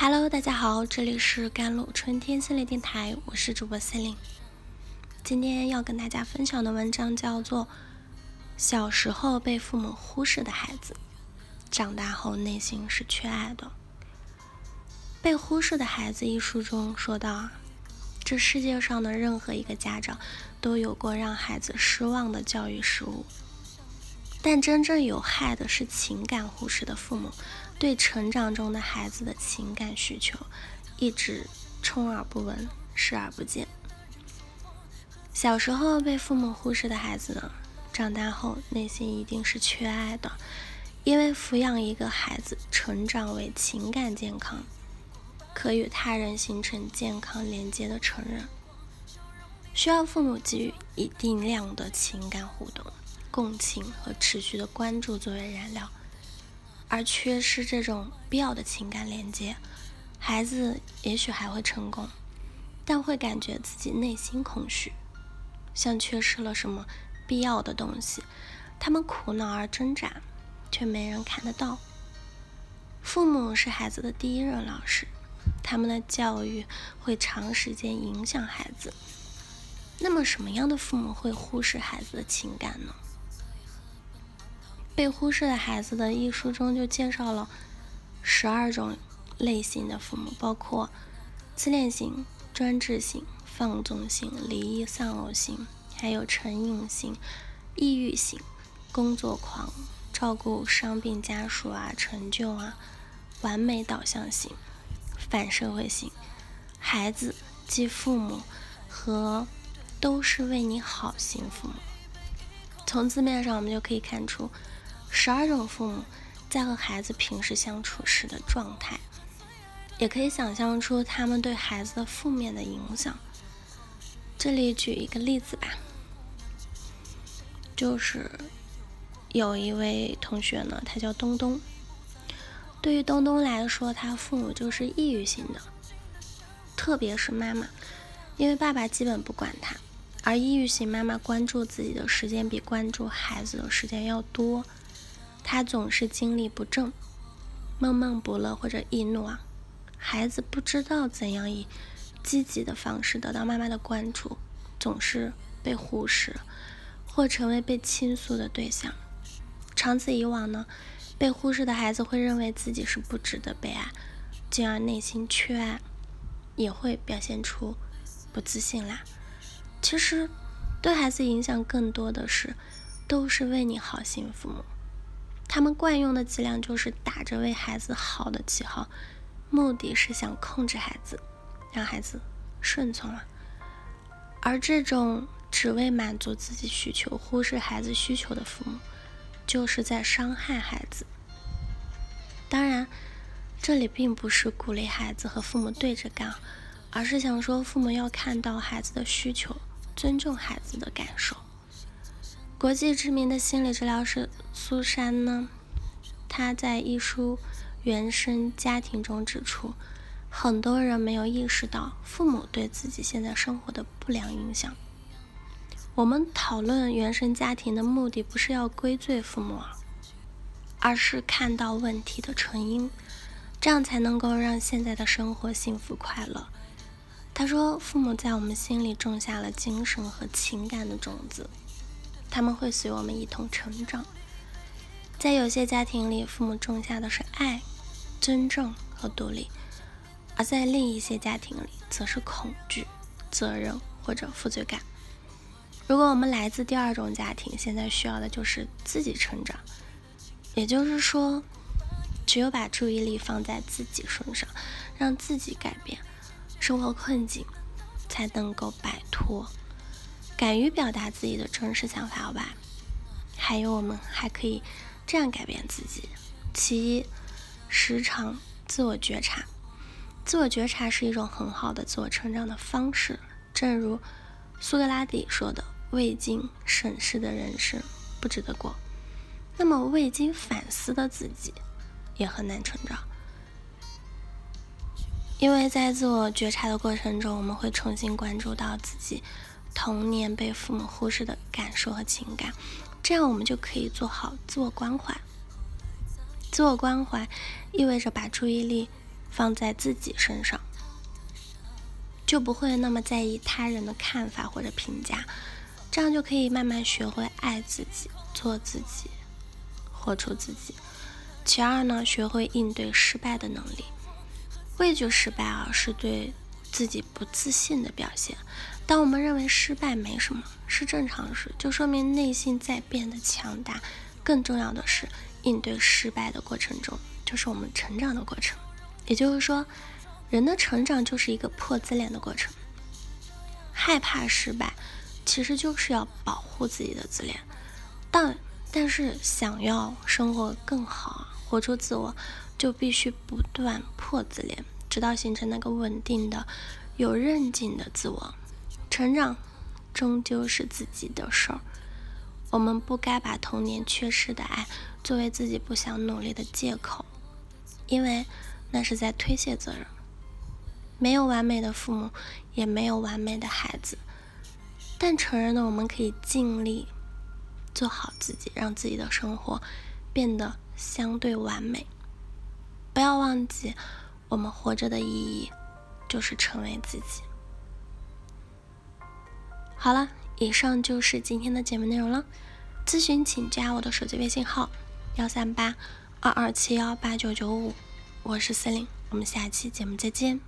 Hello，大家好，这里是甘露春天心理电台，我是主播心灵。今天要跟大家分享的文章叫做《小时候被父母忽视的孩子，长大后内心是缺爱的》。被忽视的孩子一书中说到，这世界上的任何一个家长都有过让孩子失望的教育失误。但真正有害的是情感忽视的父母，对成长中的孩子的情感需求一直充耳不闻、视而不见。小时候被父母忽视的孩子呢，长大后内心一定是缺爱的，因为抚养一个孩子成长为情感健康、可与他人形成健康连接的成人，需要父母给予一定量的情感互动。共情和持续的关注作为燃料，而缺失这种必要的情感连接，孩子也许还会成功，但会感觉自己内心空虚，像缺失了什么必要的东西。他们苦恼而挣扎，却没人看得到。父母是孩子的第一任老师，他们的教育会长时间影响孩子。那么，什么样的父母会忽视孩子的情感呢？被忽视的孩子的一书中就介绍了十二种类型的父母，包括自恋型、专制型、放纵型、离异丧偶型，还有成瘾型、抑郁型、工作狂、照顾伤病家属啊、成就啊、完美导向型、反社会型。孩子即父母和都是为你好型父母。从字面上我们就可以看出。十二种父母在和孩子平时相处时的状态，也可以想象出他们对孩子的负面的影响。这里举一个例子吧，就是有一位同学呢，他叫东东。对于东东来说，他父母就是抑郁型的，特别是妈妈，因为爸爸基本不管他，而抑郁型妈妈关注自己的时间比关注孩子的时间要多。他总是精力不振、闷闷不乐或者易怒啊，孩子不知道怎样以积极的方式得到妈妈的关注，总是被忽视或成为被倾诉的对象。长此以往呢，被忽视的孩子会认为自己是不值得被爱，进而内心缺爱，也会表现出不自信啦。其实，对孩子影响更多的是，都是为你好心父母。他们惯用的伎俩就是打着为孩子好的旗号，目的是想控制孩子，让孩子顺从啊。而这种只为满足自己需求、忽视孩子需求的父母，就是在伤害孩子。当然，这里并不是鼓励孩子和父母对着干，而是想说父母要看到孩子的需求，尊重孩子的感受。国际知名的心理治疗师苏珊呢，她在一书《原生家庭》中指出，很多人没有意识到父母对自己现在生活的不良影响。我们讨论原生家庭的目的，不是要归罪父母，而是看到问题的成因，这样才能够让现在的生活幸福快乐。他说，父母在我们心里种下了精神和情感的种子。他们会随我们一同成长。在有些家庭里，父母种下的是爱、尊重和独立；而在另一些家庭里，则是恐惧、责任或者负罪感。如果我们来自第二种家庭，现在需要的就是自己成长。也就是说，只有把注意力放在自己身上，让自己改变生活困境，才能够摆脱。敢于表达自己的真实想法，好吧？还有，我们还可以这样改变自己：其一，时常自我觉察。自我觉察是一种很好的自我成长的方式。正如苏格拉底说的：“未经审视的人生不值得过。”那么，未经反思的自己也很难成长，因为在自我觉察的过程中，我们会重新关注到自己。童年被父母忽视的感受和情感，这样我们就可以做好自我关怀。自我关怀意味着把注意力放在自己身上，就不会那么在意他人的看法或者评价，这样就可以慢慢学会爱自己，做自己，活出自己。其二呢，学会应对失败的能力。畏惧失败啊，是对自己不自信的表现。当我们认为失败没什么，是正常事，就说明内心在变得强大。更重要的是，应对失败的过程中，就是我们成长的过程。也就是说，人的成长就是一个破自恋的过程。害怕失败，其实就是要保护自己的自恋。但但是，想要生活更好，活出自我，就必须不断破自恋，直到形成那个稳定的、有韧劲的自我。成长终究是自己的事儿，我们不该把童年缺失的爱作为自己不想努力的借口，因为那是在推卸责任。没有完美的父母，也没有完美的孩子，但成人的我们可以尽力做好自己，让自己的生活变得相对完美。不要忘记，我们活着的意义就是成为自己。好了，以上就是今天的节目内容了。咨询请加我的手机微信号：幺三八二二七幺八九九五，我是司令，我们下期节目再见。